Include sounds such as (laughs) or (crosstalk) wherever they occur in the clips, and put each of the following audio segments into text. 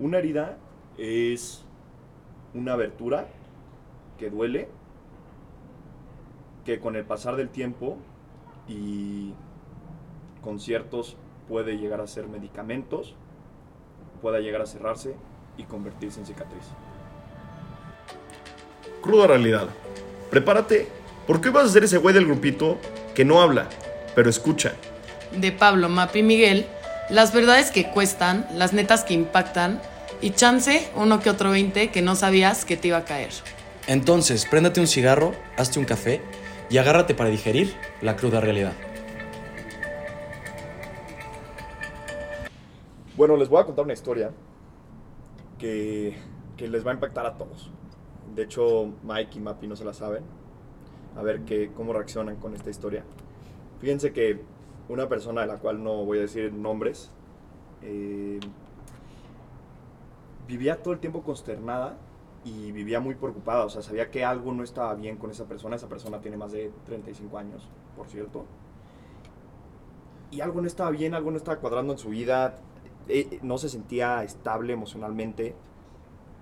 Una herida es una abertura que duele, que con el pasar del tiempo y conciertos puede llegar a ser medicamentos, pueda llegar a cerrarse y convertirse en cicatriz. Cruda realidad. Prepárate, porque hoy vas a ser ese güey del grupito que no habla, pero escucha. De Pablo, Mapi y Miguel, las verdades que cuestan, las netas que impactan y chance uno que otro 20 que no sabías que te iba a caer. Entonces, préndate un cigarro, hazte un café y agárrate para digerir la cruda realidad. Bueno, les voy a contar una historia que, que les va a impactar a todos. De hecho, Mike y Mapi no se la saben. A ver qué, cómo reaccionan con esta historia. Fíjense que una persona de la cual no voy a decir nombres, eh, vivía todo el tiempo consternada y vivía muy preocupada. O sea, sabía que algo no estaba bien con esa persona. Esa persona tiene más de 35 años, por cierto. Y algo no estaba bien, algo no estaba cuadrando en su vida. eh, no se sentía estable emocionalmente.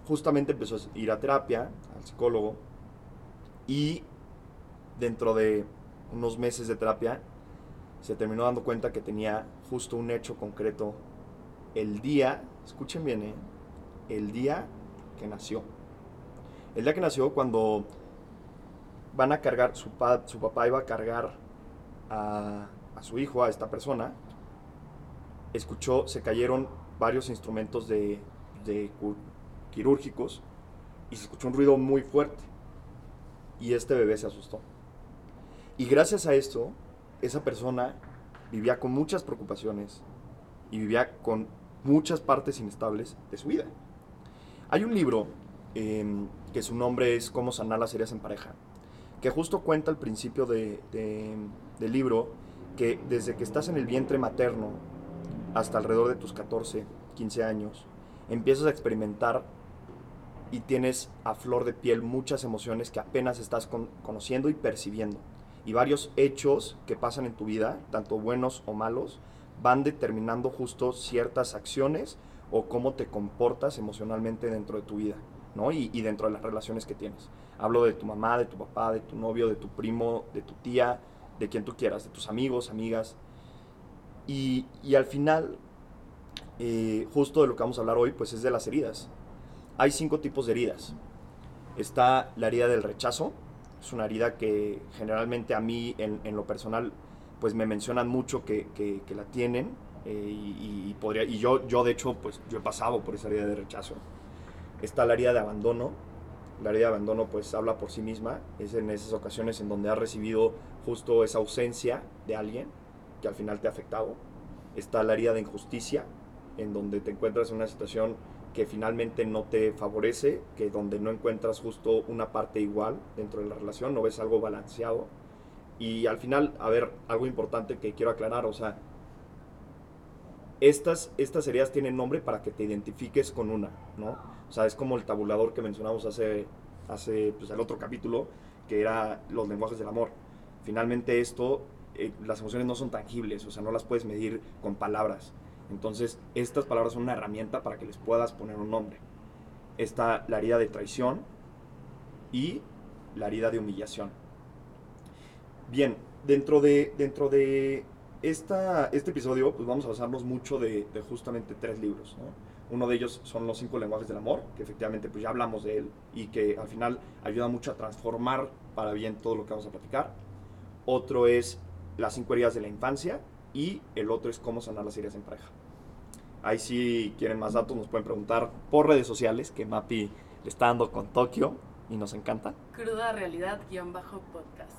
Justamente empezó a ir a terapia, al psicólogo. Y dentro de unos meses de terapia, se terminó dando cuenta que tenía justo un hecho concreto el día, escuchen bien, ¿eh? El día que nació. El día que nació cuando van a cargar, su, pa- su papá iba a cargar a, su hijo, a esta persona, escuchó, se cayeron varios instrumentos de, de quirúrgicos y se escuchó un ruido muy fuerte. Y este bebé se asustó. Y gracias a esto, esa persona vivía con muchas preocupaciones y vivía con muchas partes inestables de su vida. Hay un libro em, que su nombre es Cómo sanar las heridas en pareja, que justo cuenta al principio de- de- del libro que desde que estás en el vientre materno hasta alrededor de tus 14, 15 años, empiezas a experimentar y tienes a flor de piel muchas emociones que apenas estás con- conociendo y percibiendo. Y varios hechos que pasan en tu vida, tanto buenos o malos, van determinando justo ciertas acciones o cómo te comportas emocionalmente dentro de tu vida, ¿no? Y, dentro de las relaciones que tienes. Hablo de tu mamá, de tu papá, de tu novio, de tu primo, de tu tía, de quien tú quieras, de tus amigos, amigas. Y, y al final, eh, justo de lo que vamos a hablar hoy, pues es de las heridas. Hay cinco tipos de heridas. Está la herida del rechazo, es una herida que generalmente a mí en, en lo personal pues me mencionan mucho que, que- que la tienen eh, y, podría, y yo, yo de hecho pues yo he pasado por esa herida de rechazo. Está la herida de abandono, la herida de abandono pues habla por sí misma, es en esas ocasiones en donde has recibido justo esa ausencia de alguien que al final te ha afectado. Está la herida de injusticia, en donde te encuentras en una situación que finalmente no te favorece, que donde no encuentras justo una parte igual dentro de la relación, no ves algo balanceado. Y al final, a ver, algo importante que quiero aclarar, o sea, estas, estas heridas tienen nombre para que te identifiques con una, ¿no? O sea, es como el tabulador que mencionamos hace, hace pues, el otro capítulo, que era los lenguajes del amor. Finalmente esto, eh, las emociones no son tangibles, o sea, no las puedes medir con palabras. Entonces, estas palabras son una herramienta para que les puedas poner un nombre. Está la herida de traición y la herida de humillación. Bien, dentro de, dentro de esta, este episodio, pues vamos a basarnos mucho de, de justamente tres libros. ¿no? Uno de ellos son los cinco lenguajes del amor, que efectivamente pues ya hablamos de él y que al final ayuda mucho a transformar para bien todo lo que vamos a platicar. Otro es las cinco heridas de la infancia y el otro es cómo sanar las heridas en pareja. Ahí si quieren más datos nos pueden preguntar por redes sociales, que Mapi le está dando con Tokio y nos encanta. Cruda realidad guion bajo podcast.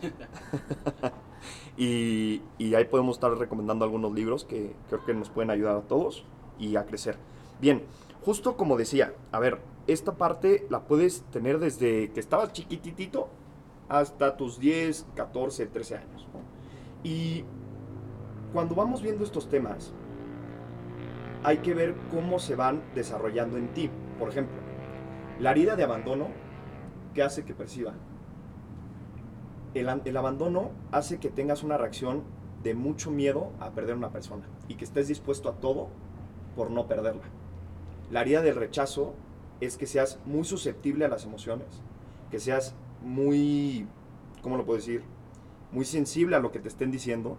(laughs) Y, ahí podemos estar recomendando algunos libros que creo que nos pueden ayudar a todos y a crecer. Bien, justo como decía, a ver, esta parte la puedes tener desde que estabas chiquititito hasta tus 10, 14, 13 años. Y cuando vamos viendo estos temas, hay que ver cómo se van desarrollando en ti. Por ejemplo, la herida de abandono, ¿qué hace que perciba? El, an- el abandono hace que tengas una reacción de mucho miedo a perder una persona y que estés dispuesto a todo por no perderla. La herida del rechazo es que seas muy susceptible a las emociones, que seas muy, ¿cómo lo puedo decir? Muy sensible a lo que te estén diciendo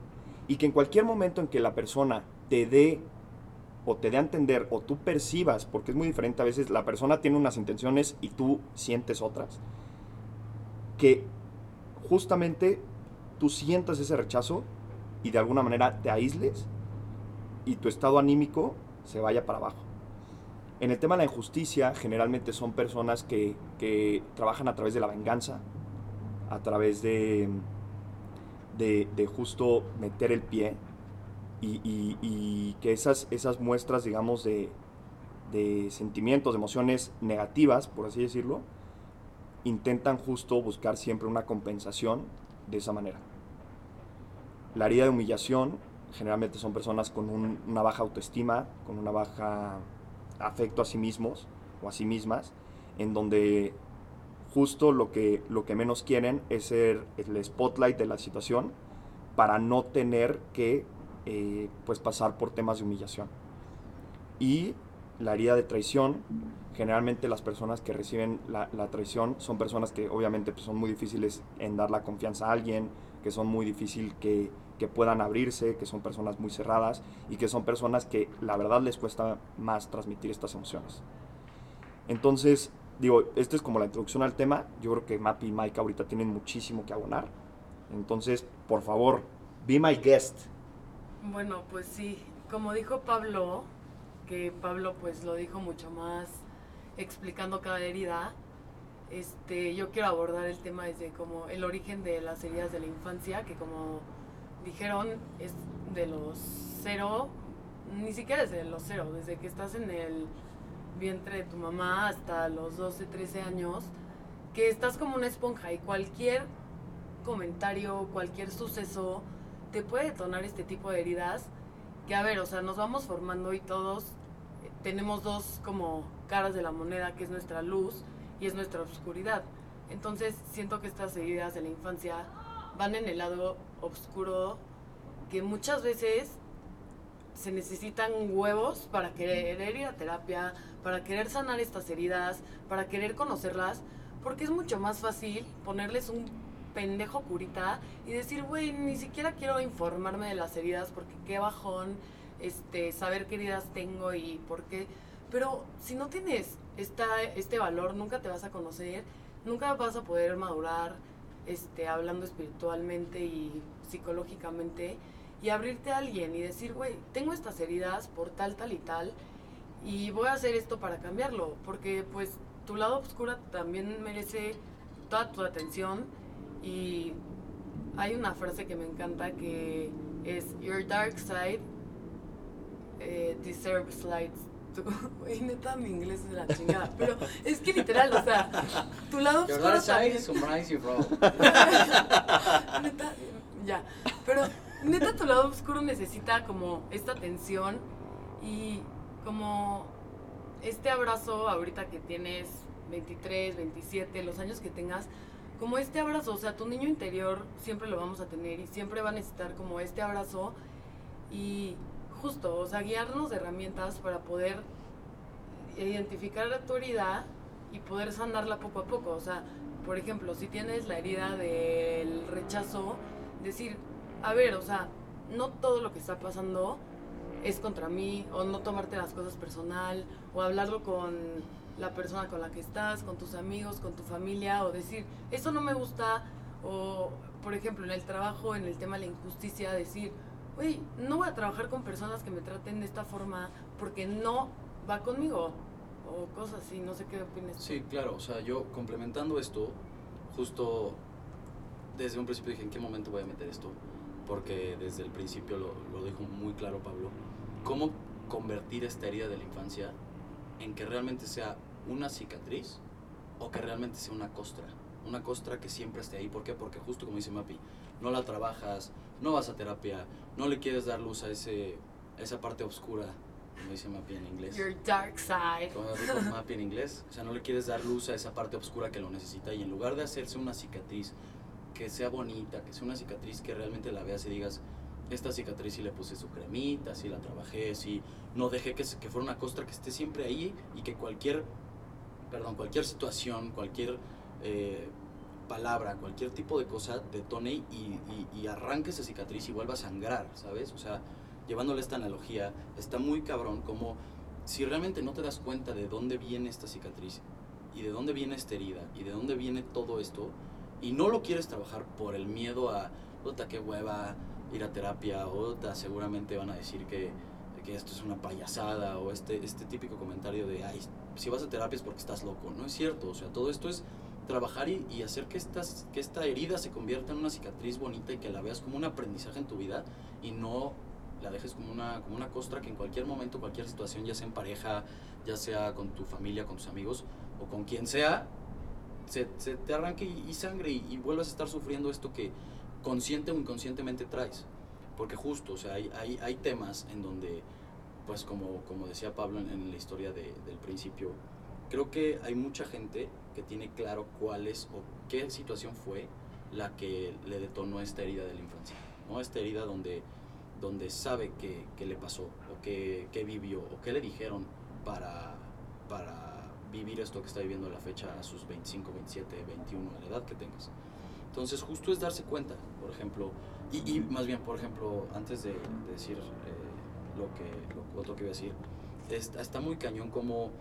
y que en cualquier momento en que la persona te dé o te dé a entender o tú percibas, porque es muy diferente a veces, la persona tiene unas intenciones y tú sientes otras, que justamente tú sientas ese rechazo y de alguna manera te aísles y tu estado anímico se vaya para abajo. En el tema de la injusticia, generalmente son personas que, que trabajan a través de la venganza, a través de, de, de justo meter el pie y, y- y que esas, esas muestras, digamos, de, de sentimientos, de emociones negativas, por así decirlo, intentan justo buscar siempre una compensación de esa manera. La herida de humillación generalmente son personas con un- una baja autoestima, con una baja afecto a sí mismos o a sí mismas, en donde justo lo que, lo que menos quieren es ser el spotlight de la situación para no tener que eh, pues pasar por temas de humillación. Y la herida de traición, generalmente las personas que reciben la, la traición son personas que obviamente pues, son muy difíciles en dar la confianza a alguien, que son muy difícil que, que puedan abrirse, que son personas muy cerradas y que son personas que la verdad les cuesta más transmitir estas emociones. Entonces, digo, esta es como la introducción al tema. Yo creo que Mappy y Mike ahorita tienen muchísimo que abonar. Entonces, por favor, be my guest. Bueno, pues sí, como dijo Pablo, que Pablo pues lo dijo mucho más explicando cada herida, este, yo quiero abordar el tema desde como el origen de las heridas de la infancia, que como dijeron es de los cero, ni siquiera desde los cero, desde que estás en el vientre de tu mamá hasta los 12, 13 años, que estás como una esponja y cualquier comentario, cualquier suceso te puede detonar este tipo de heridas que a ver, o sea, nos vamos formando y todos eh, tenemos dos como caras de la moneda, que es nuestra luz y es nuestra oscuridad. Entonces, siento que estas heridas de la infancia van en el lado oscuro que muchas veces se necesitan huevos para querer ir a terapia, para querer sanar estas heridas, para querer conocerlas, porque es mucho más fácil ponerles un pendejo curita y decir, güey, ni siquiera quiero informarme de las heridas porque qué bajón este, saber qué heridas tengo y por qué. Pero si no tienes esta, este valor, nunca te vas a conocer, nunca vas a poder madurar este, hablando espiritualmente y psicológicamente y abrirte a alguien y decir, güey, tengo estas heridas por tal, tal y tal y voy a hacer esto para cambiarlo, porque pues tu lado oscuro también merece toda tu atención y hay una frase que me encanta que es Your dark side eh, deserves light. Too". (laughs) Güey, neta, mi inglés es de la chingada. Pero es que literal, o sea, tu lado oscuro también. you, bro. (laughs) neta, ya. Pero neta, tu lado oscuro necesita como esta atención y como este abrazo ahorita que tienes 23, 27, los años que tengas, como este abrazo, o sea, tu niño interior siempre lo vamos a tener y siempre va a necesitar como este abrazo y justo, o sea, guiarnos de herramientas para poder identificar tu herida y poder sanarla poco a poco. O sea, por ejemplo, si tienes la herida del rechazo, decir, a ver, o sea, no todo lo que está pasando es contra mí, o no tomarte las cosas personal, o hablarlo con la persona con la que estás, con tus amigos, con tu familia, o decir, eso no me gusta, o por ejemplo, en el trabajo, en el tema de la injusticia, decir, güey, no voy a trabajar con personas que me traten de esta forma porque no va conmigo, o cosas así, no sé qué opinas. Sí, claro, o sea, yo complementando esto, justo desde un principio dije, ¿en qué momento voy a meter esto? Porque desde el principio lo, lo dijo muy claro Pablo, ¿cómo convertir esta herida de la infancia en que realmente sea una cicatriz o que realmente sea una costra? Una costra que siempre esté ahí, ¿por qué? Porque justo como dice Mapi, no la trabajas, no vas a terapia, no le quieres dar luz a ese, esa parte oscura, como dice Mapi en inglés Your dark side. como dijo (laughs) Mappy en inglés, o sea, no le quieres dar luz a esa parte oscura que lo necesita y en lugar de hacerse una cicatriz que sea bonita, que sea una cicatriz que realmente la veas y digas, esta cicatriz sí le puse su cremita, sí la trabajé, sí no dejé que, que fuera una costra que esté siempre ahí y que cualquier, perdón, cualquier situación, cualquier eh, palabra, cualquier tipo de cosa detone y, y, y arranque esa cicatriz y vuelva a sangrar, ¿sabes? O sea, llevándole esta analogía, está muy cabrón como si realmente no te das cuenta de dónde viene esta cicatriz y de dónde viene esta herida y de dónde viene todo esto y no lo quieres trabajar por el miedo a, puta, qué hueva ir a terapia o "Puta, seguramente van a decir que, que esto es una payasada o este, este típico comentario de, ay, si vas a terapia es porque estás loco. No es cierto, o sea, todo esto es trabajar y, y hacer que, estas, que esta herida se convierta en una cicatriz bonita y que la veas como un aprendizaje en tu vida y no la dejes como una, como una costra que en cualquier momento, cualquier situación, ya sea en pareja, ya sea con tu familia, con tus amigos o con quien sea, se, se te arranque y, y sangre y, y vuelvas a estar sufriendo esto que consciente o inconscientemente traes. Porque justo, o sea, hay, hay, hay temas en donde, pues como, como decía Pablo en, en la historia de- del principio, creo que hay mucha gente que tiene claro cuál es o qué situación fue la que le detonó esta herida de la infancia. ¿no? Esta herida donde, donde sabe qué, qué le pasó o qué, qué vivió o qué le dijeron para, para vivir esto que está viviendo a la fecha a sus 25, 27, 21, a la edad que tengas. Entonces justo es darse cuenta, por ejemplo, y, y más bien, por ejemplo, antes de, de decir eh, lo que lo otro que a decir, está, está muy cañón como,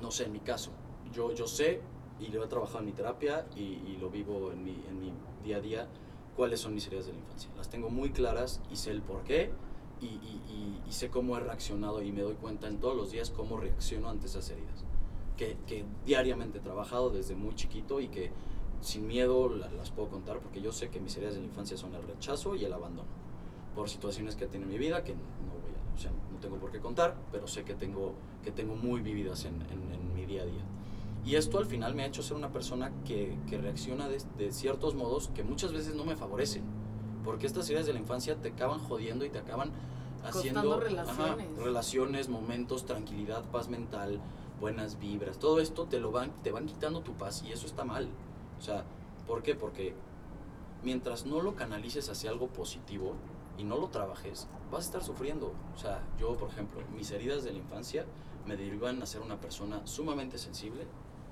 no sé, en mi caso, yo, yo sé y lo he trabajado en mi terapia y, y lo vivo en mi, en mi día a día, cuáles son mis heridas de la infancia. Las tengo muy claras y sé el por qué y, y- y- sé cómo he reaccionado y me doy cuenta en todos los días cómo reacciono ante esas heridas. Que, que diariamente he trabajado desde muy chiquito y que sin miedo la- las puedo contar porque yo sé que mis heridas de la infancia son el rechazo y el abandono por situaciones que he tenido en mi vida que no voy a, o sea, no tengo por qué contar, pero sé que tengo, que tengo muy vividas en, en- en mi día a día. Y esto al final me ha hecho ser una persona que, que reacciona de, de ciertos modos que muchas veces no me favorecen. Porque estas heridas de la infancia te acaban jodiendo y te acaban haciendo relaciones. relaciones, momentos, tranquilidad, paz mental, buenas vibras. Todo esto te lo van, te van quitando tu paz y eso está mal. O sea, ¿por qué? Porque mientras no lo canalices hacia algo positivo y no lo trabajes, vas a estar sufriendo. O sea, yo, por ejemplo, mis heridas de la infancia me derivan a ser una persona sumamente sensible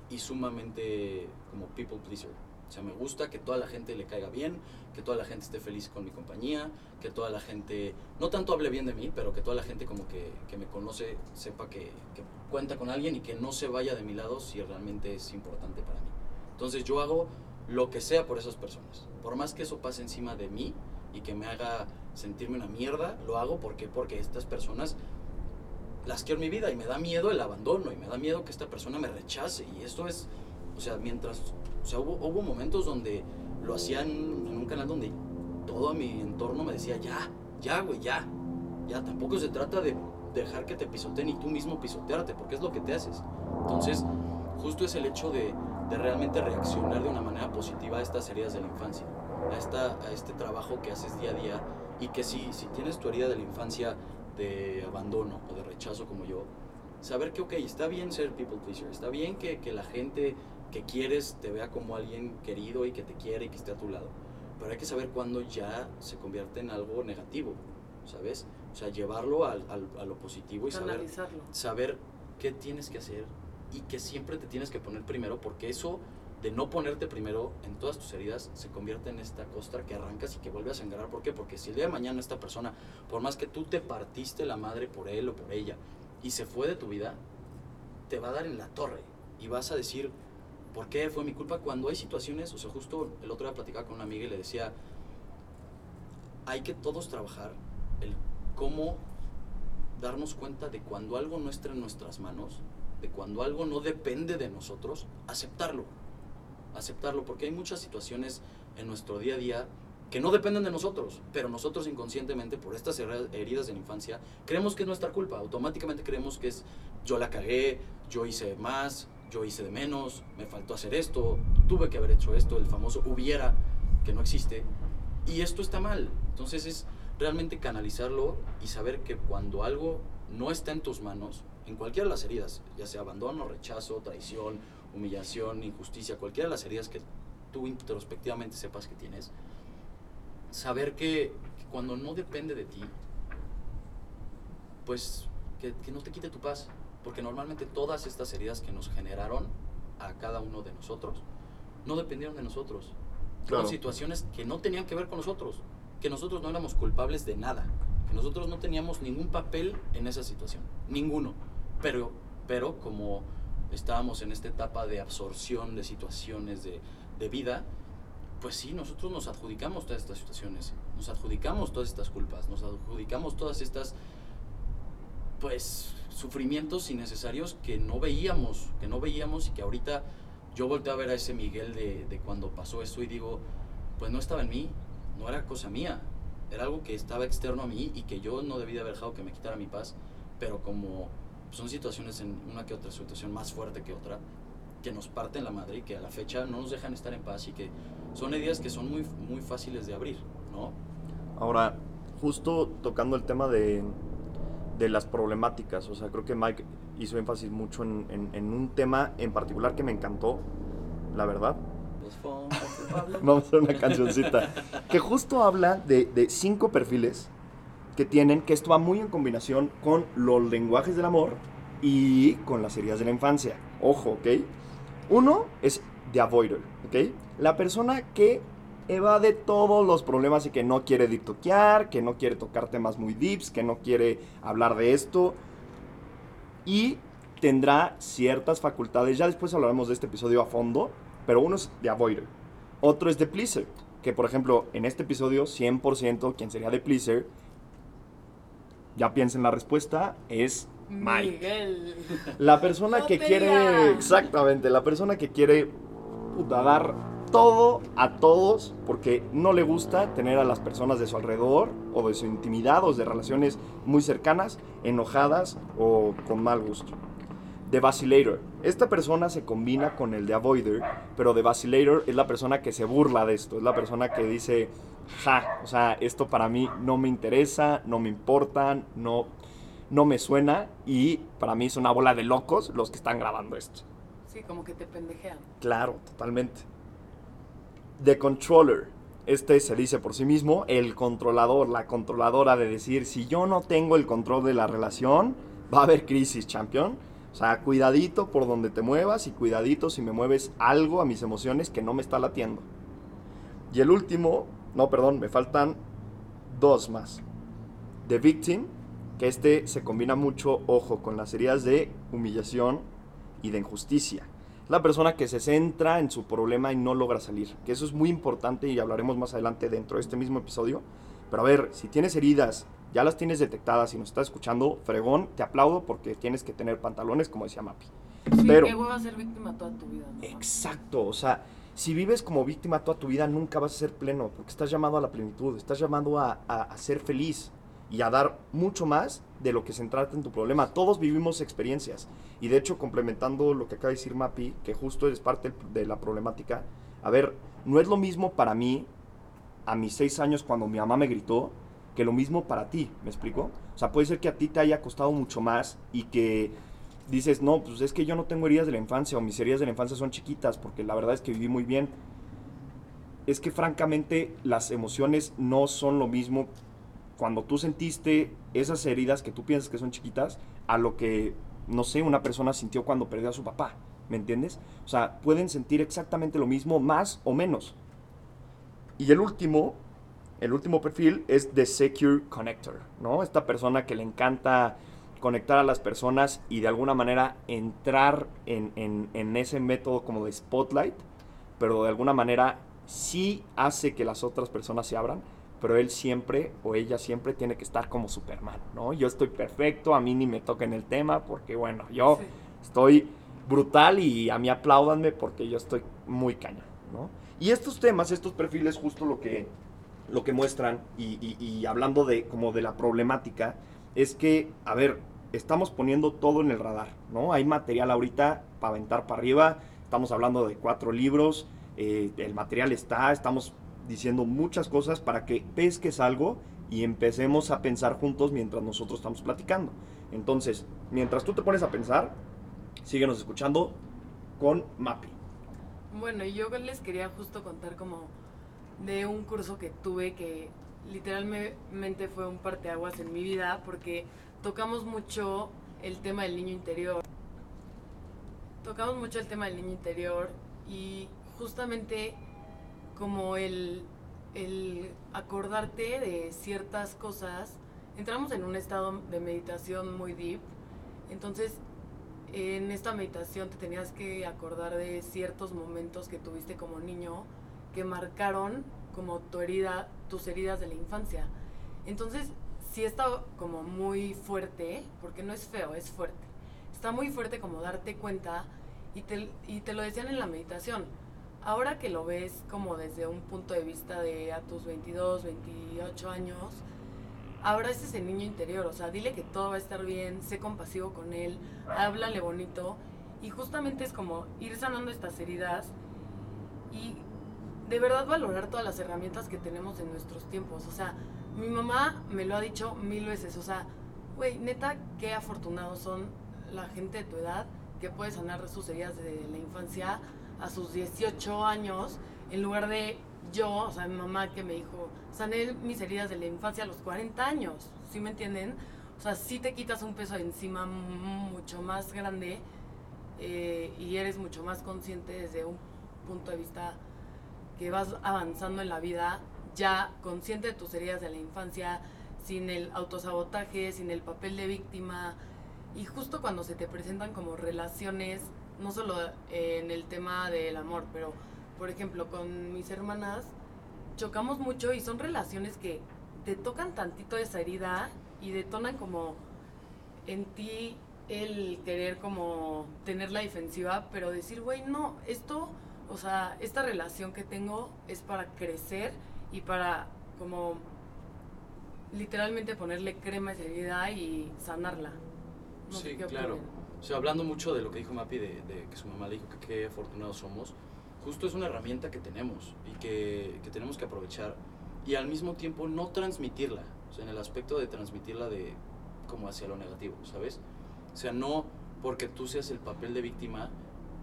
y sumamente como people pleaser. O sea, me gusta que toda la gente le caiga bien, que toda la gente esté feliz con mi compañía, que toda la gente, no tanto hable bien de mí, pero que toda la gente como que, que me conoce sepa que, cuenta con alguien y que no se vaya de mi lado si realmente es importante para mí. Entonces yo hago lo que sea por esas personas. Por más que eso pase encima de mí y que me haga sentirme una mierda, lo hago porque porque estas personas las quiero en mi vida y me da miedo el abandono y me da miedo que esta persona me rechace y esto es, o sea, mientras, o sea, hubo, momentos donde lo hacía en, en un canal donde todo mi entorno me decía, ya, ya, güey, ya, ya, tampoco se trata de dejar que te pisoteen y tú mismo pisotearte, porque es lo que te haces. Entonces, justo es el hecho de, de realmente reaccionar de una manera positiva a estas heridas de la infancia, a, esta, a este trabajo que haces día a día y que si, si tienes tu herida de la infancia de abandono o de rechazo como yo, saber que, ok, está bien ser people pleaser, está bien que, que la gente que quieres te vea como alguien querido y que te quiere y que esté a tu lado, pero hay que saber cuándo ya se convierte en algo negativo, ¿sabes? O sea, llevarlo al, al- a lo positivo y saber, saber qué tienes que hacer y que siempre te tienes que poner primero, porque eso de no ponerte primero en todas tus heridas se convierte en esta costra que arrancas y que vuelve a sangrar. ¿Por qué? Porque si el día de mañana esta persona, por más que tú te partiste la madre por él o por ella y se fue de tu vida, te va a dar en la torre y vas a decir, ¿por qué fue mi culpa? Cuando hay situaciones, o sea, justo el otro día platicaba con una amiga y le decía, hay que todos trabajar el cómo darnos cuenta de cuando algo no está en nuestras manos, de cuando algo no depende de nosotros, aceptarlo. Aceptarlo, porque hay muchas situaciones en nuestro día a día que no dependen de nosotros, pero nosotros inconscientemente, por estas her- heridas de la infancia, creemos que es nuestra culpa. Automáticamente creemos que es yo la cagué, yo hice más, yo hice de menos, me faltó hacer esto, tuve que haber hecho esto, el famoso hubiera, que no existe. Y esto está mal. Entonces es realmente canalizarlo y saber que cuando algo no está en tus manos, en cualquiera de las heridas, ya sea abandono, rechazo, traición, humillación, injusticia, cualquiera de las heridas que tú introspectivamente sepas que tienes, saber que, que cuando no depende de ti, pues que, que no te quite tu paz. Porque normalmente todas estas heridas que nos generaron a cada uno de nosotros no dependieron de nosotros. Fueron Claro. situaciones que no tenían que ver con nosotros, que nosotros no éramos culpables de nada, que nosotros no teníamos ningún papel en esa situación, ninguno. Pero, pero como estábamos en esta etapa de absorción de situaciones de, de vida, pues sí, nosotros nos adjudicamos todas estas situaciones, nos adjudicamos todas estas culpas, nos adjudicamos todas estas, pues, sufrimientos innecesarios que no veíamos, que no veíamos y que ahorita yo volteo a ver a ese Miguel de, de cuando pasó esto y digo, pues no estaba en mí, no era cosa mía, era algo que estaba externo a mí y que yo no debía haber dejado que me quitara mi paz, pero como son situaciones en una que otra situación más fuerte que otra, que nos parten la madre y que a la fecha no nos dejan estar en paz y que son heridas que son muy, muy fáciles de abrir, ¿no? Ahora, justo tocando el tema de, de las problemáticas, o sea, creo que Mike hizo énfasis mucho en, en- en un tema en particular que me encantó, la verdad. (laughs) Vamos a una cancioncita. que justo habla de, de cinco perfiles que tienen, que esto va muy en combinación con los lenguajes del amor y con las heridas de la infancia. Ojo, ¿ok? Uno es the avoider, ¿ok? La persona que evade todos los problemas y que no quiere deep toquear, que no quiere tocar temas muy deeps, que no quiere hablar de esto. Y tendrá ciertas facultades, ya después hablaremos de este episodio a fondo, pero uno es the avoider. Otro es the pleaser, que por ejemplo en este episodio 100% quien sería the pleaser, ya piensen la respuesta, es Mike. Miguel. La persona No que quiere, exactamente, la persona que quiere puta, dar todo a todos porque no le gusta tener a las personas de su alrededor o de su intimidad o de relaciones muy cercanas enojadas o con mal gusto. The Vacillator. Esta persona se combina con el de Avoider, pero The Vacillator es la persona que se burla de esto, es la persona que dice, ja, o sea, esto para mí no me interesa, no me importan, no, no me suena y para mí es una bola de locos los que están grabando esto. Sí, como que te pendejean. Claro, totalmente. The Controller. Este se dice por sí mismo, el controlador, la controladora de decir, si yo no tengo el control de la relación, va a haber crisis, champion. O sea, cuidadito por donde te muevas y cuidadito si me mueves algo a mis emociones que no me está latiendo. Y el último, no, perdón, me faltan dos más. The Victim, que este se combina mucho, ojo, con las heridas de humillación y de injusticia. La persona que se centra en su problema y no logra salir. Que eso es muy importante y hablaremos más adelante dentro de este mismo episodio. Pero a ver, si tienes heridas, ya las tienes detectadas y nos estás escuchando, fregón, te aplaudo porque tienes que tener pantalones, como decía Mapi. Sí, Pero- qué hueva ser víctima toda tu vida. ¿no? Exacto, o sea, si vives como víctima toda tu vida, nunca vas a ser pleno, porque estás llamado a la plenitud, estás llamado a, a- ser feliz y a dar mucho más de lo que centrarte en tu problema. Todos vivimos experiencias. Y de hecho, complementando lo que acaba de decir Mapi, que justo es parte de la problemática, a ver, no es lo mismo para mí a mis seis años cuando mi mamá me gritó que lo mismo para ti, ¿me explico? O sea, puede ser que a ti te haya costado mucho más y que dices, no, pues es que yo no tengo heridas de la infancia o mis heridas de la infancia son chiquitas porque la verdad es que viví muy bien. Es que francamente las emociones no son lo mismo cuando tú sentiste esas heridas que tú piensas que son chiquitas a lo que, no sé, una persona sintió cuando perdió a su papá, ¿me entiendes? O sea, pueden sentir exactamente lo mismo, más o menos. Y el último, el último perfil es The Secure Connector, ¿no? Esta persona que le encanta conectar a las personas y de alguna manera entrar en, en- en ese método como de spotlight, pero de alguna manera sí hace que las otras personas se abran, pero él siempre o ella siempre tiene que estar como Superman, ¿no? Yo estoy perfecto, a mí ni me toquen el tema porque bueno, yo Sí. estoy brutal y a mí apláudanme porque yo estoy muy caña, ¿no? Y estos temas, estos perfiles, justo lo que, lo que muestran, y, y- y hablando de como de la problemática, es que, a ver, estamos poniendo todo en el radar, ¿no? Hay material ahorita para aventar para arriba, estamos hablando de cuatro libros, eh, el material está, estamos diciendo muchas cosas para que pesques algo y empecemos a pensar juntos mientras nosotros estamos platicando. Entonces, mientras tú te pones a pensar, síguenos escuchando con Mapi. Bueno, yo les quería justo contar como de un curso que tuve que literalmente fue un parteaguas en mi vida porque tocamos mucho el tema del niño interior. Tocamos mucho el tema del niño interior y justamente como el, el acordarte de ciertas cosas, entramos en un estado de meditación muy deep, entonces en esta meditación te tenías que acordar de ciertos momentos que tuviste como niño que marcaron como tu herida, tus heridas de la infancia. Entonces, sí está como muy fuerte, porque no es feo, es fuerte. Está muy fuerte como darte cuenta y te, y te lo decían en la meditación. Ahora que lo ves como desde un punto de vista de a tus 22, 28 años, ahora es ese niño interior, o sea, dile que todo va a estar bien, sé compasivo con él, háblale bonito y justamente es como ir sanando estas heridas y de verdad valorar todas las herramientas que tenemos en nuestros tiempos, o sea, mi mamá me lo ha dicho mil veces, o sea, güey, neta, qué afortunados son la gente de tu edad que puede sanar sus heridas de la infancia a sus 18 años en lugar de yo, o sea, mi mamá que me dijo, sané mis heridas de la infancia a los 40 años, ¿sí me entienden? O sea, sí te quitas un peso encima mucho más grande eh, y eres mucho más consciente desde un punto de vista que vas avanzando en la vida, ya consciente de tus heridas de la infancia, sin el autosabotaje, sin el papel de víctima. Y justo cuando se te presentan como relaciones, no solo en el tema del amor, pero por ejemplo, con mis hermanas chocamos mucho y son relaciones que te tocan tantito esa herida y detonan como en ti el querer como tener la defensiva, pero decir, güey, no, esto, o sea, esta relación que tengo es para crecer y para como literalmente ponerle crema a esa herida y sanarla. sí, claro. O sea, hablando mucho de lo que dijo Mapi, de, de que su mamá le dijo que qué afortunados somos, justo es una herramienta que tenemos y que, que, tenemos que aprovechar y al mismo tiempo no transmitirla, o sea, en el aspecto de transmitirla de como hacia lo negativo, ¿sabes? O sea, no porque tú seas el papel de víctima,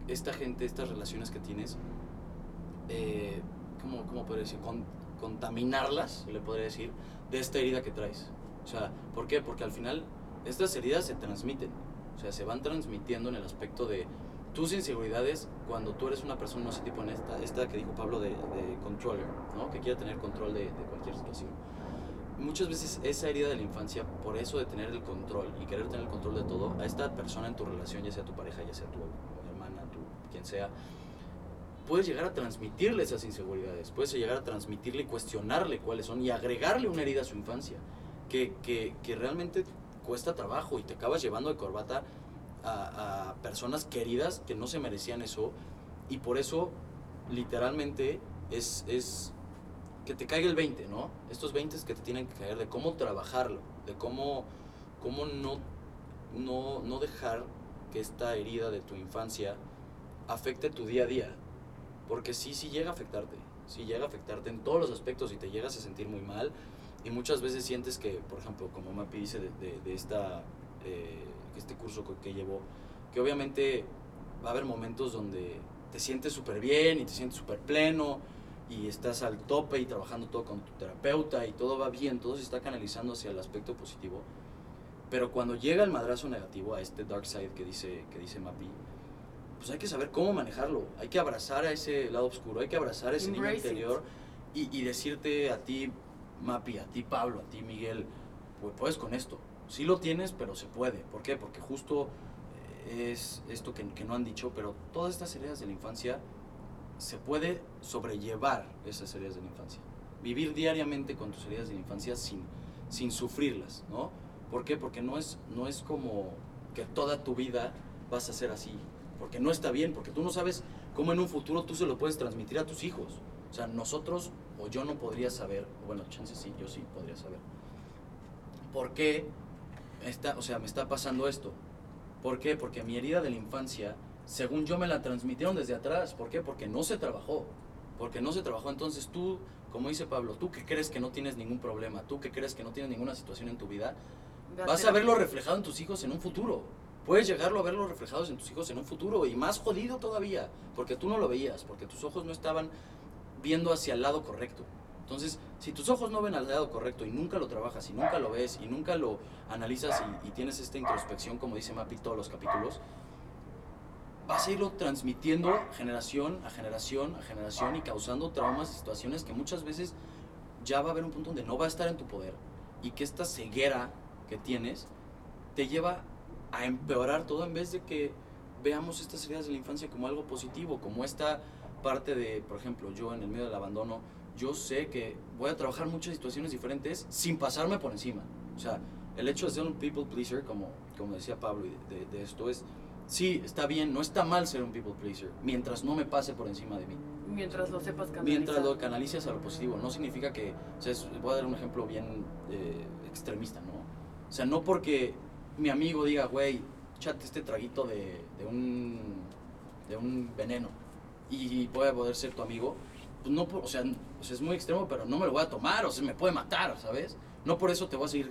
esta gente, estas relaciones que tienes, eh, ¿cómo, cómo podría decir? Con, contaminarlas, le podría decir, de esta herida que traes. O sea, ¿por qué? Porque al final estas heridas se transmiten, o sea, se van transmitiendo en el aspecto de tus inseguridades cuando tú eres una persona, no sé, tipo en esta, esta que dijo Pablo de, de controller, ¿no? Que quiere tener control de, cualquier situación. Muchas veces esa herida de la infancia, por eso de tener el control y querer tener el control de todo, a esta persona en tu relación, ya sea tu pareja, ya sea tu, quien sea, puedes llegar a transmitirle esas inseguridades, puedes llegar a transmitirle y cuestionarle cuáles son y agregarle una herida a su infancia, que, que, que realmente cuesta trabajo y te acabas llevando de corbata a, a, personas queridas que no se merecían eso y por eso literalmente es, es que te caiga el 20, ¿no? Estos 20 que te tienen que caer de cómo trabajarlo, de cómo, cómo no, no, no dejar que esta herida de tu infancia afecte tu día a día. Porque sí, sí llega a afectarte, sí llega a afectarte en todos los aspectos y te llegas a sentir muy mal y muchas veces sientes que, por ejemplo, como Mapi dice de, de, esta... Eh, este curso que, que llevó, que obviamente va a haber momentos donde te sientes súper bien y te sientes súper pleno y estás al tope y trabajando todo con tu terapeuta y todo va bien, todo se está canalizando hacia el aspecto positivo. Pero cuando llega el madrazo negativo a este dark side que dice, que dice Mapi, pues hay que saber cómo manejarlo. Hay que abrazar a ese lado oscuro, hay que abrazar a ese niño interior y, y, decirte a ti, Mapi, a ti, Pablo, a ti, Miguel, pues puedes con esto. Sí lo tienes, pero se puede. ¿Por qué? Porque justo es esto que, que, no han dicho, pero todas estas heridas de la infancia se puede sobrellevar esas heridas de la infancia. Vivir diariamente con tus heridas de la infancia sin, sin sufrirlas, ¿no? ¿Por qué? Porque no es, no es como que toda tu vida vas a ser así, porque no está bien, porque tú no sabes cómo en un futuro tú se lo puedes transmitir a tus hijos. O sea, nosotros, o yo no podría saber, o bueno, chances sí, yo sí podría saber. ¿Por qué está, o sea, me está pasando esto. ¿Por qué? Porque mi herida de la infancia, según yo me la transmitieron desde atrás. ¿Por qué? Porque no se trabajó. Porque no se trabajó. Entonces tú, como dice Pablo, tú que crees que no tienes ningún problema, tú que crees que no tienes ninguna situación en tu vida, vas a verlo reflejado en tus hijos en un futuro. Puedes llegarlo a verlo reflejados en tus hijos en un futuro y más jodido todavía, porque tú no lo veías, porque tus ojos no estaban viendo hacia el lado correcto. Entonces, si tus ojos no ven al lado correcto y nunca lo trabajas y nunca lo ves y nunca lo analizas y, tienes esta introspección, como dice Mapi todos los capítulos, vas a irlo transmitiendo generación a generación a generación y causando traumas y situaciones que muchas veces ya va a haber un punto donde no va a estar en tu poder y que esta ceguera que tienes te lleva a empeorar todo en vez de que veamos estas heridas de la infancia como algo positivo, como esta parte de, por ejemplo, yo en el medio del abandono, yo sé que voy a trabajar muchas situaciones diferentes sin pasarme por encima. O sea, el hecho de ser un people pleaser, como, como decía Pablo de, de esto, es, sí, está bien, no está mal ser un people pleaser, mientras no me pase por encima de mí. Mientras lo sepas canalizar. Mientras lo canalices a lo positivo. No significa que, o sea, es- voy a dar un ejemplo bien eh, extremista, ¿no? O sea, no porque mi amigo diga, güey, chate este traguito de, de un, de un veneno y voy a poder ser tu amigo, pues no, o sea, es muy extremo, pero no me lo voy a tomar, o sea, me puede matar, ¿sabes? No por eso te voy a seguir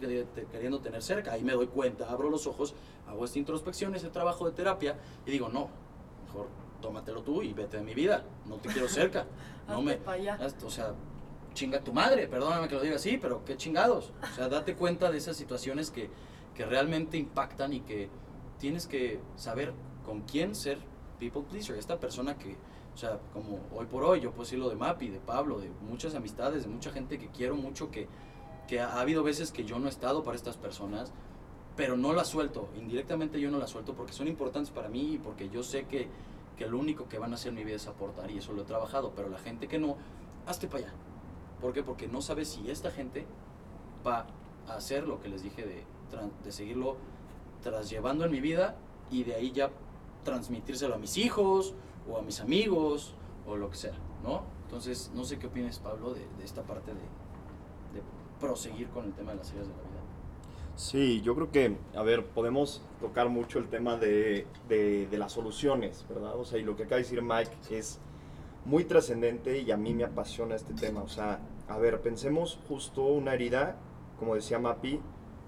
queriendo tener cerca. Ahí me doy cuenta, abro los ojos, hago esta introspección, ese trabajo de terapia y digo, no, mejor tómatelo tú y vete de mi vida, no te quiero cerca. (laughs) No me, o sea, chinga tu madre, perdóname que lo diga así, pero qué chingados. O sea, date cuenta de esas situaciones que, que realmente impactan y que tienes que saber con quién ser people pleaser. Esta persona que, o sea, como hoy por hoy, yo puedo decirlo de Mapi, de Pablo, de muchas amistades, de mucha gente que quiero mucho, que, que ha, ha habido veces que yo no he estado para estas personas, pero no las suelto. Indirectamente yo no las suelto porque son importantes para mí y porque yo sé que, que lo único que van a hacer en mi vida es aportar y eso lo he trabajado. Pero la gente que no, hazte para allá. ¿Por qué? Porque no sabes si esta gente va a hacer lo que les dije de, de seguirlo tras llevando en mi vida y de ahí ya transmitírselo a mis hijos o a mis amigos o lo que sea, ¿no? Entonces, no sé qué opinas, Pablo, de, esta parte de, proseguir con el tema de las áreas de la vida. Sí, yo creo que, a ver, podemos tocar mucho el tema de- de las soluciones, ¿verdad? O sea, y lo que acaba de decir Mike es muy trascendente y a mí me apasiona este tema. O sea, a ver, pensemos justo una herida, como decía Mapi,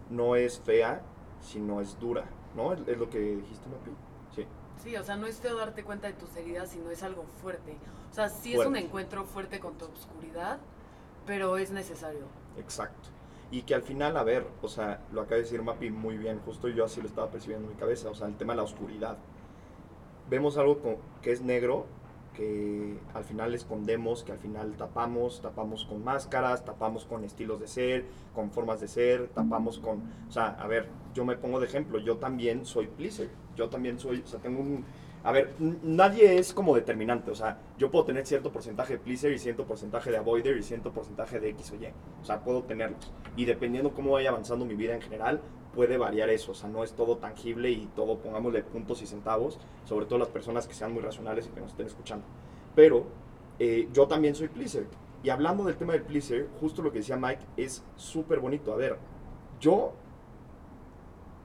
no es fea, sino es dura, ¿no? Es, es lo que dijiste, Mapi. Sí. Sí, o sea, no es feo darte cuenta de tus heridas, sino es algo fuerte. O sea, sí es un encuentro fuerte con tu oscuridad, pero es necesario. Exacto. Y que al final, a ver, o sea, lo acaba de decir Mapi muy bien, justo yo así lo estaba percibiendo en mi cabeza, o sea, el tema de la oscuridad. Vemos algo que es negro, que al final escondemos, que al final tapamos, tapamos con máscaras, tapamos con estilos de ser, con formas de ser, tapamos con, o sea, a ver, yo me pongo de ejemplo, yo también soy pleaser, yo también soy, o sea, tengo un, a ver, nadie es como determinante, o sea, yo puedo tener cierto porcentaje de pleaser y cierto porcentaje de avoider y cierto porcentaje de X o Y, o sea, puedo tenerlos, y dependiendo cómo vaya avanzando mi vida en general, puede variar eso, o sea, no es todo tangible y todo, pongámosle puntos y centavos, sobre todo las personas que sean muy racionales y que nos estén escuchando. Pero eh, yo también soy pleaser. Y hablando del tema del pleaser, justo lo que decía Mike es súper bonito. A ver, yo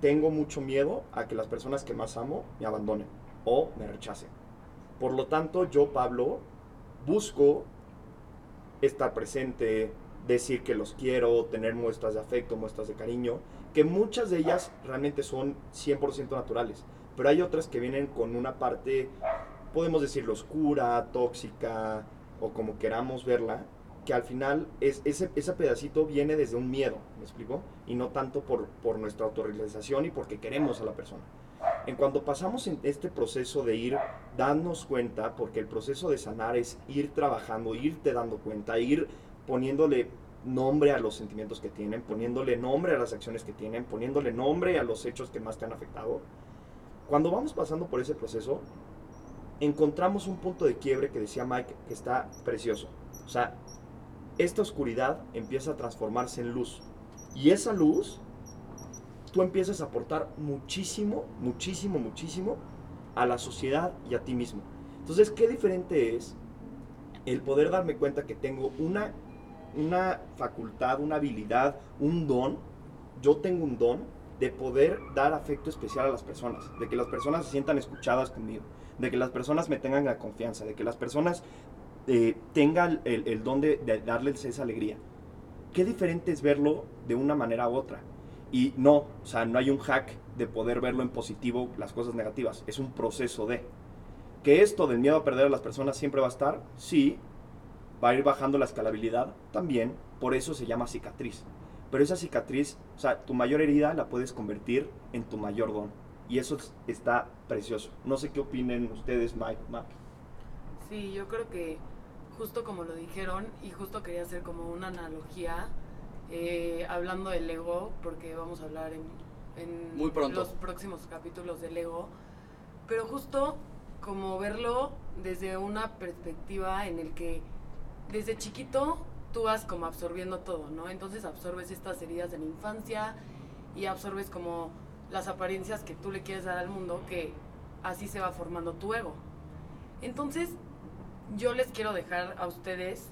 tengo mucho miedo a que las personas que más amo me abandonen o me rechacen. Por lo tanto, yo, Pablo, busco estar presente, decir que los quiero, tener muestras de afecto, muestras de cariño, que muchas de ellas realmente son 100% naturales, pero hay otras que vienen con una parte, podemos decirlo, oscura, tóxica, o como queramos verla, que al final es, ese, pedacito viene desde un miedo, ¿me explico? Y no tanto por, por nuestra autorrealización y porque queremos a la persona. En cuanto pasamos en este proceso de ir darnos cuenta, porque el proceso de sanar es ir trabajando, irte dando cuenta, ir poniéndole nombre a los sentimientos que tienen, poniéndole nombre a las acciones que tienen, poniéndole nombre a los hechos que más te han afectado. Cuando vamos pasando por ese proceso, encontramos un punto de quiebre que decía Mike que está precioso. O sea, esta oscuridad empieza a transformarse en luz. Y esa luz, tú empiezas a aportar muchísimo, muchísimo, muchísimo a la sociedad y a ti mismo. Entonces, qué diferente es el poder darme cuenta que tengo una, una facultad, una habilidad, un don. Yo tengo un don de poder dar afecto especial a las personas, de que las personas se sientan escuchadas conmigo, de que las personas me tengan la confianza, de que las personas eh, tengan el, el don de, de darles esa alegría. Qué diferente es verlo de una manera u otra. Y no, o sea, no hay un hack de poder verlo en positivo las cosas negativas. Es un proceso de. Que esto del miedo a perder a las personas siempre va a estar, sí, va a ir bajando la escalabilidad también, por eso se llama cicatriz. Pero esa cicatriz, o sea, tu mayor herida la puedes convertir en tu mayor don. Y eso es- está precioso. No sé qué opinen ustedes, Mike, Mac. Sí, yo creo que justo como lo dijeron y justo quería hacer como una analogía eh, hablando del ego, porque vamos a hablar en, en Muy pronto. los próximos capítulos del ego, pero justo como verlo desde una perspectiva en el que desde chiquito tú vas como absorbiendo todo, ¿no? Entonces absorbes estas heridas de la infancia y absorbes como las apariencias que tú le quieres dar al mundo, que así se va formando tu ego. Entonces, yo les quiero dejar a ustedes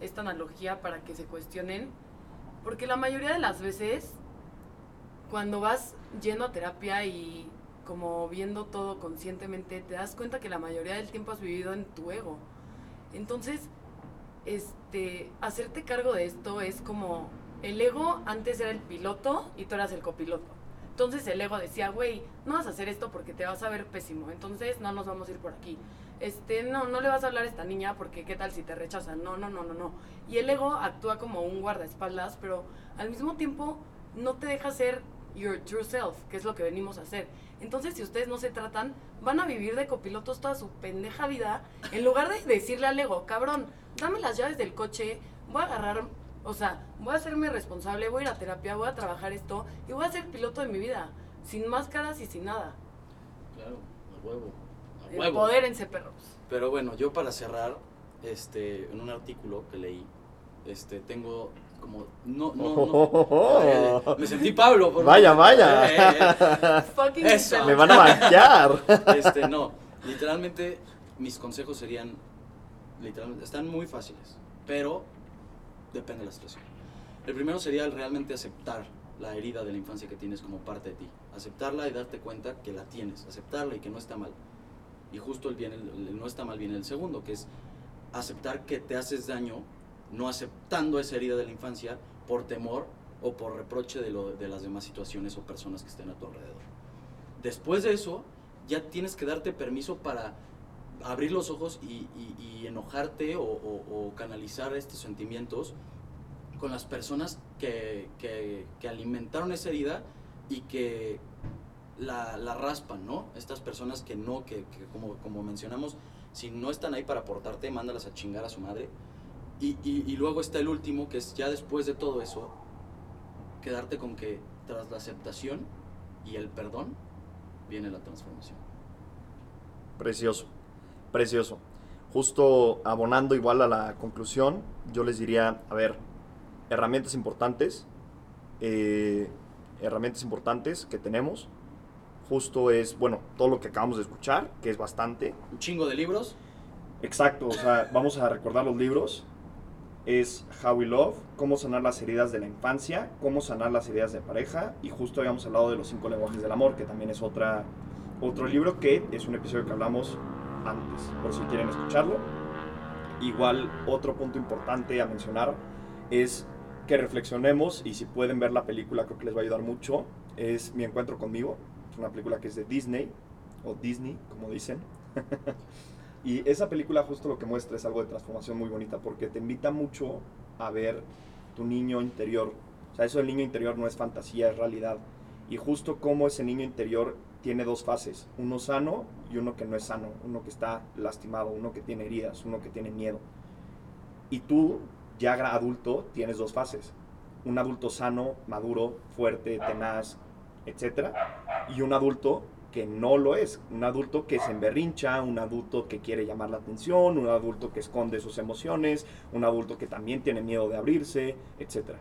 esta analogía para que se cuestionen, porque la mayoría de las veces, cuando vas yendo a terapia y como viendo todo conscientemente, te das cuenta que la mayoría del tiempo has vivido en tu ego. Entonces, este, hacerte cargo de esto es como, el ego antes era el piloto y tú eras el copiloto. Entonces el ego decía, güey, no vas a hacer esto porque te vas a ver pésimo, entonces no nos vamos a ir por aquí. Este, no, no le vas a hablar a esta niña porque qué tal si te rechazan. No, no, no, no, no. Y el ego actúa como un guardaespaldas, pero al mismo tiempo no te deja ser your true self, que es lo que venimos a hacer. Entonces, si ustedes no se tratan, van a vivir de copilotos toda su pendeja vida, en lugar de decirle al ego, cabrón, dame las llaves del coche, voy a agarrar, o sea, voy a hacerme responsable, voy a ir a terapia, voy a trabajar esto y voy a ser piloto de mi vida, sin máscaras y sin nada. Claro, a huevo. A huevo. Empodérense, perros. Pero bueno, yo para cerrar, este, en un artículo que leí, este, tengo como, no, no, no. (laughs) Me sentí Pablo. por- Vaya, vaya. Eh, eh, (laughs) Eso. Me van a banquear. (laughs) Este, no, literalmente mis consejos serían, literalmente, están muy fáciles, pero depende de la situación. El primero sería el realmente aceptar la herida de la infancia que tienes como parte de ti. Aceptarla y darte cuenta que la tienes, aceptarla y que no está mal. Y justo el, bien, el, el no está mal viene el segundo, que es aceptar que te haces daño no aceptando esa herida de la infancia por temor o por reproche de, lo, de las demás situaciones o personas que estén a tu alrededor. Después de eso, ya tienes que darte permiso para abrir los ojos y, enojarte o, canalizar estos sentimientos con las personas que, que- alimentaron esa herida y que la, raspan, ¿no? Estas personas que no, que como, como mencionamos, si no están ahí para aportarte, mándalas a chingar a su madre. Y, y- y luego está el último, que es ya después de todo eso, quedarte con que tras la aceptación y el perdón viene la transformación. Precioso, precioso. Justo abonando igual a la conclusión, yo les diría, a ver, herramientas importantes, eh, herramientas importantes que tenemos, justo es, bueno, todo lo que acabamos de escuchar, que es bastante. Un chingo de libros, Exacto, o sea, vamos a recordar los libros. Es How We Love, cómo sanar las heridas de la infancia, cómo sanar las heridas de pareja y justo habíamos hablado de los cinco lenguajes del amor, que también es otra, otro libro que es un episodio que hablamos antes, por si quieren escucharlo. Igual otro punto importante a mencionar es que reflexionemos y si pueden ver la película creo que les va a ayudar mucho, es Mi Encuentro conmigo, es una película que es de Disney o Disney, como dicen. (laughs) Y esa película justo lo que muestra es algo de transformación muy bonita porque te invita mucho a ver tu niño interior. O sea, eso del niño interior no es fantasía, es realidad. Y justo como ese niño interior tiene dos fases, uno sano y uno que no es sano, uno que está lastimado, uno que tiene heridas, uno que tiene miedo. Y tú, ya adulto, tienes dos fases. Un adulto sano, maduro, fuerte, tenaz, etc. Y un adulto que no lo es. Un adulto que se emberrincha, un adulto que quiere llamar la atención, un adulto que esconde sus emociones, un adulto que también tiene miedo de abrirse, etc.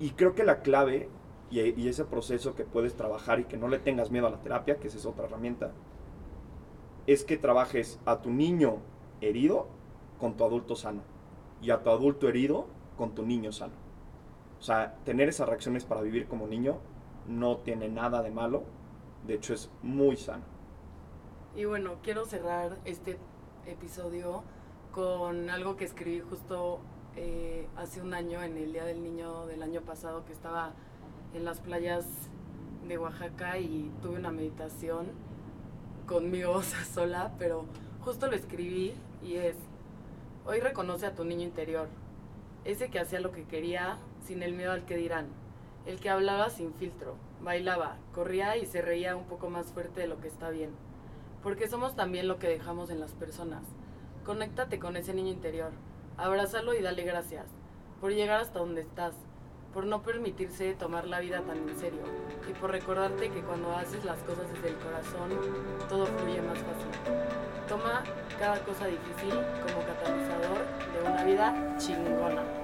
Y creo que la clave y, ese proceso que puedes trabajar y que no le tengas miedo a la terapia, que esa es otra herramienta, es que trabajes a tu niño herido con tu adulto sano y a tu adulto herido con tu niño sano. O sea, tener esas reacciones para vivir como niño no tiene nada de malo, de hecho es muy sano. Y bueno, quiero cerrar este episodio con algo que escribí justo eh, hace un año, en el Día del Niño del año pasado, que estaba en las playas de Oaxaca y tuve una meditación conmigo (laughs) sola, pero justo lo escribí y es, Hoy reconoce a tu niño interior, ese que hacía lo que quería sin el miedo al que dirán, el que hablaba sin filtro, bailaba, corría y se reía un poco más fuerte de lo que está bien, porque somos también lo que dejamos en las personas. Conéctate con ese niño interior, abrázalo y dale gracias por llegar hasta donde estás, por no permitirse tomar la vida tan en serio y por recordarte que cuando haces las cosas desde el corazón, todo fluye más fácil. Toma cada cosa difícil como catalizador de una vida chingona.